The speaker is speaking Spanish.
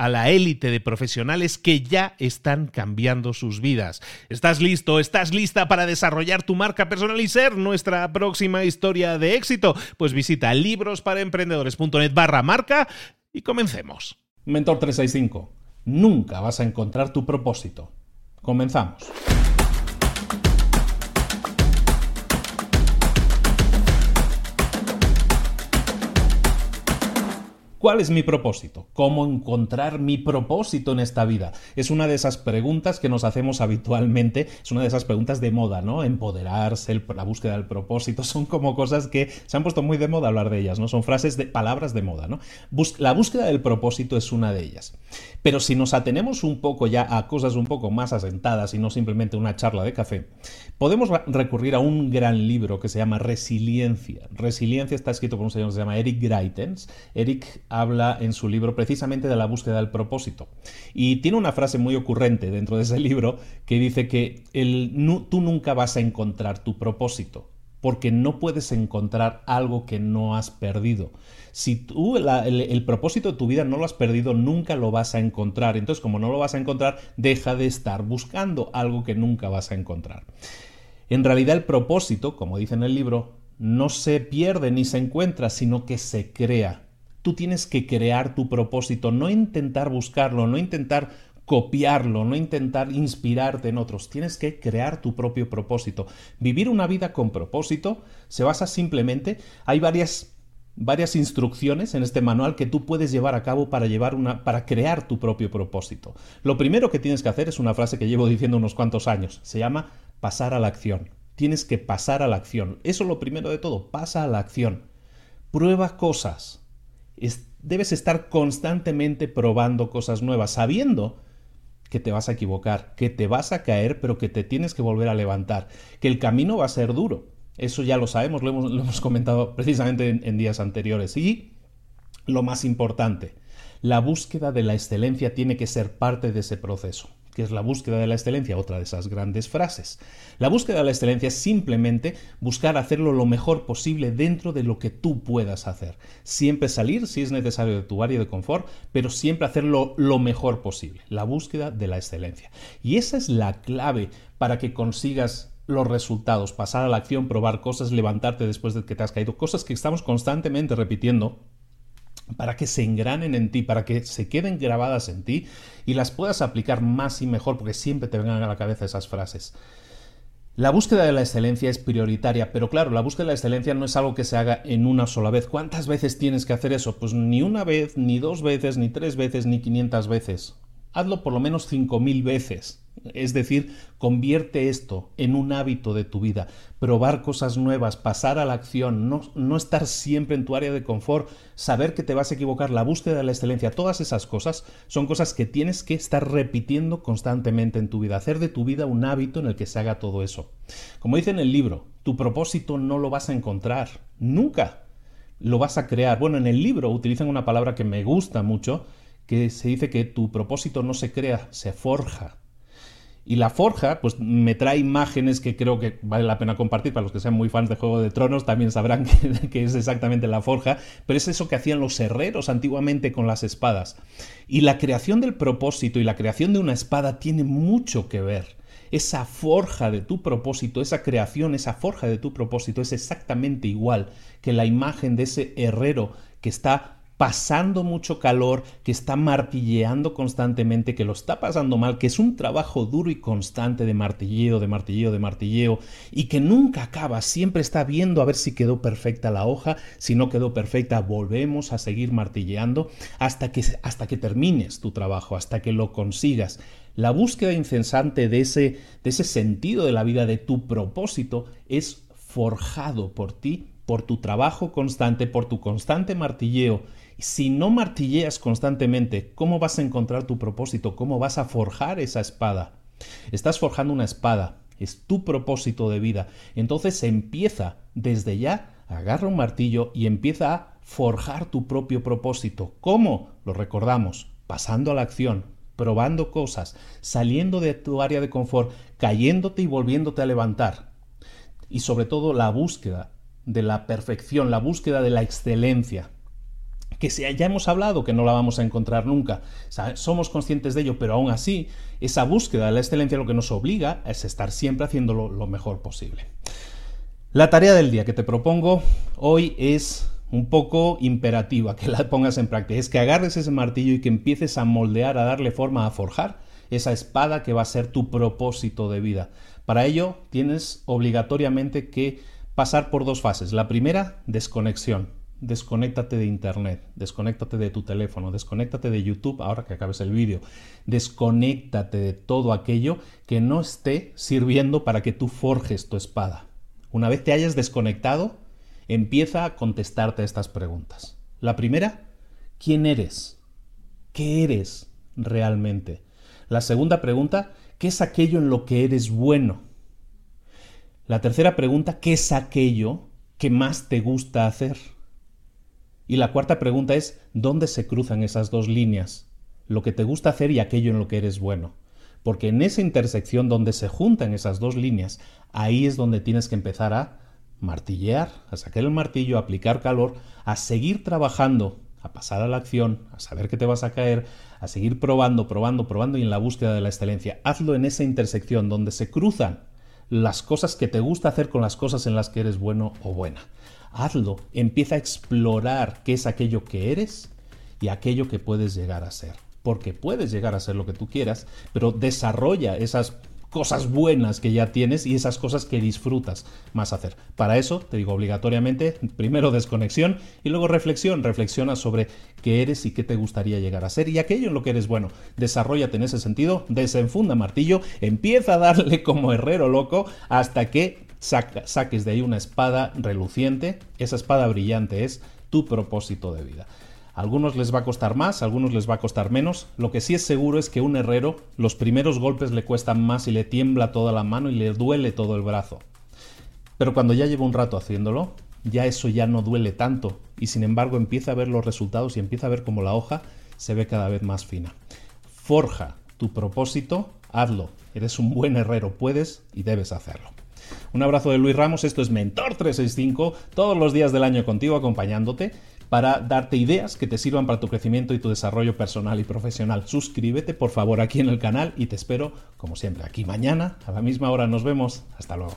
a la élite de profesionales que ya están cambiando sus vidas. ¿Estás listo? ¿Estás lista para desarrollar tu marca personal y ser nuestra próxima historia de éxito? Pues visita librosparaemprendedores.net barra marca y comencemos. Mentor 365. Nunca vas a encontrar tu propósito. Comenzamos. ¿Cuál es mi propósito? ¿Cómo encontrar mi propósito en esta vida? Es una de esas preguntas que nos hacemos habitualmente, es una de esas preguntas de moda, ¿no? Empoderarse, la búsqueda del propósito, son como cosas que se han puesto muy de moda hablar de ellas, ¿no? Son frases de palabras de moda, ¿no? la búsqueda del propósito es una de ellas. Pero si nos atenemos un poco ya a cosas un poco más asentadas y no simplemente una charla de café, podemos recurrir a un gran libro que se llama Resiliencia. Resiliencia está escrito por un señor que se llama Eric Greitens. Eric habla en su libro precisamente de la búsqueda del propósito. Y tiene una frase muy ocurrente dentro de ese libro que dice que el, tú nunca vas a encontrar tu propósito porque no puedes encontrar algo que no has perdido. Si tú el, el, propósito de tu vida no lo has perdido, nunca lo vas a encontrar. Entonces, como no lo vas a encontrar, deja de estar buscando algo que nunca vas a encontrar. En realidad, el propósito, como dice en el libro, no se pierde ni se encuentra, sino que se crea. Tú tienes que crear tu propósito, no intentar buscarlo, no intentar copiarlo, no intentar inspirarte en otros. Tienes que crear tu propio propósito. Vivir una vida con propósito se basa simplemente, hay varias varias instrucciones en este manual que tú puedes llevar a cabo para llevar una para crear tu propio propósito. Lo primero que tienes que hacer es una frase que llevo diciendo unos cuantos años, se llama pasar a la acción. Tienes que pasar a la acción. Eso es lo primero de todo, pasa a la acción. Prueba cosas debes estar constantemente probando cosas nuevas, sabiendo que te vas a equivocar, que te vas a caer, pero que te tienes que volver a levantar, que el camino va a ser duro. Eso ya lo sabemos, lo hemos, comentado precisamente en días anteriores. Y lo más importante, la búsqueda de la excelencia tiene que ser parte de ese proceso que es la búsqueda de la excelencia, otra de esas grandes frases. La búsqueda de la excelencia es simplemente buscar hacerlo lo mejor posible dentro de lo que tú puedas hacer. Siempre salir, si es necesario, de tu área de confort, pero siempre hacerlo lo mejor posible. La búsqueda de la excelencia. Y esa es la clave para que consigas los resultados, pasar a la acción, probar cosas, levantarte después de que te has caído, cosas que estamos constantemente repitiendo para que se engranen en ti, para que se queden grabadas en ti y las puedas aplicar más y mejor, porque siempre te vengan a la cabeza esas frases. La búsqueda de la excelencia es prioritaria, pero claro, la búsqueda de la excelencia no es algo que se haga en una sola vez. ¿Cuántas veces tienes que hacer eso? Pues ni una vez, ni dos veces, ni tres veces, ni quinientas veces. Hazlo por lo menos cinco mil veces. Es decir, convierte esto en un hábito de tu vida, probar cosas nuevas, pasar a la acción, no, no, estar siempre en tu área de confort, saber que te vas a equivocar, la búsqueda de la excelencia, todas esas cosas son cosas que tienes que estar repitiendo constantemente en tu vida, hacer de tu vida un hábito en el que se haga todo eso. Como dice en el libro, Tu propósito no lo vas a encontrar, nunca. Lo vas a crear. Bueno, en el libro utilizan una palabra que me gusta mucho, que se dice que tu propósito no se crea, se forja. Y la forja, pues me trae imágenes que creo que vale la pena compartir. Para los que sean muy fans de Juego de Tronos, también sabrán que, es exactamente la forja. Pero es eso que hacían los herreros antiguamente con las espadas. Y la creación del propósito y la creación de una espada tiene mucho que ver. Esa forja de tu propósito, esa creación, esa forja de tu propósito es exactamente igual que la imagen de ese herrero que está pasando mucho calor, que está martilleando constantemente, que lo está pasando mal, que es un trabajo duro y constante de martilleo, de martilleo, de martilleo, y que nunca acaba, siempre está viendo a ver si quedó perfecta la hoja, si no quedó perfecta, volvemos a seguir martilleando hasta que, hasta que termines tu trabajo, hasta que lo consigas. La búsqueda incesante de ese, de ese sentido de la vida, de tu propósito, es forjado por ti, por tu trabajo constante, por tu constante martilleo si no martilleas constantemente, ¿cómo vas a encontrar tu propósito? ¿Cómo vas a forjar esa espada? Estás forjando una espada, es tu propósito de vida. Entonces empieza desde ya, agarra un martillo y empieza a forjar tu propio propósito. ¿Cómo? Lo recordamos, pasando a la acción, probando cosas, saliendo de tu área de confort, cayéndote y volviéndote a levantar. Y sobre todo la búsqueda de la perfección, la búsqueda de la excelencia que ya hemos hablado que no la vamos a encontrar nunca. somos conscientes de ello, pero aún así, esa búsqueda de la excelencia lo que nos obliga es estar siempre haciéndolo lo mejor posible. La tarea del día que te propongo hoy es un poco imperativa, que la pongas en práctica. Es que agarres ese martillo y que empieces a moldear, a darle forma, a forjar esa espada que va a ser tu propósito de vida. Para ello tienes obligatoriamente que pasar por dos fases. La primera, desconexión desconéctate de Internet, desconéctate de tu teléfono, desconéctate de YouTube ahora que acabes el vídeo, desconéctate de todo aquello que no esté sirviendo para que tú forjes tu espada. Una vez te hayas desconectado, empieza a contestarte a estas preguntas. La primera, ¿quién eres? ¿Qué eres realmente? La segunda pregunta, ¿qué es aquello en lo que eres bueno? La tercera pregunta, ¿qué es aquello que más te gusta hacer? Y la cuarta pregunta es, ¿dónde se cruzan esas dos líneas? Lo que te gusta hacer y aquello en lo que eres bueno. Porque en esa intersección donde se juntan esas dos líneas, ahí es donde tienes que empezar a martillear, a sacar el martillo, a aplicar calor, a seguir trabajando, a pasar a la acción, a saber que te vas a caer, a seguir probando, probando, probando y en la búsqueda de la excelencia. Hazlo en esa intersección donde se cruzan las cosas que te gusta hacer con las cosas en las que eres bueno o buena hazlo, empieza a explorar qué es aquello que eres y aquello que puedes llegar a ser. Porque puedes llegar a ser lo que tú quieras, pero desarrolla esas cosas buenas que ya tienes y esas cosas que disfrutas más hacer. Para eso, te digo obligatoriamente, primero desconexión y luego reflexión. Reflexiona sobre qué eres y qué te gustaría llegar a ser y aquello en lo que eres bueno. Desarrollate en ese sentido, desenfunda martillo, empieza a darle como herrero loco hasta que saques de ahí una espada reluciente, esa espada brillante es tu propósito de vida. A algunos les va a costar más, a algunos les va a costar menos. Lo que sí es seguro es que un herrero los primeros golpes le cuestan más y le tiembla toda la mano y le duele todo el brazo. Pero cuando ya lleva un rato haciéndolo, ya eso ya no duele tanto y sin embargo empieza a ver los resultados y empieza a ver cómo la hoja se ve cada vez más fina. Forja tu propósito, hazlo. Eres un buen herrero, puedes y debes hacerlo. Un abrazo de Luis Ramos, esto es Mentor 365, todos los días del año contigo acompañándote para darte ideas que te sirvan para tu crecimiento y tu desarrollo personal y profesional. Suscríbete por favor aquí en el canal y te espero como siempre aquí mañana a la misma hora. Nos vemos. Hasta luego.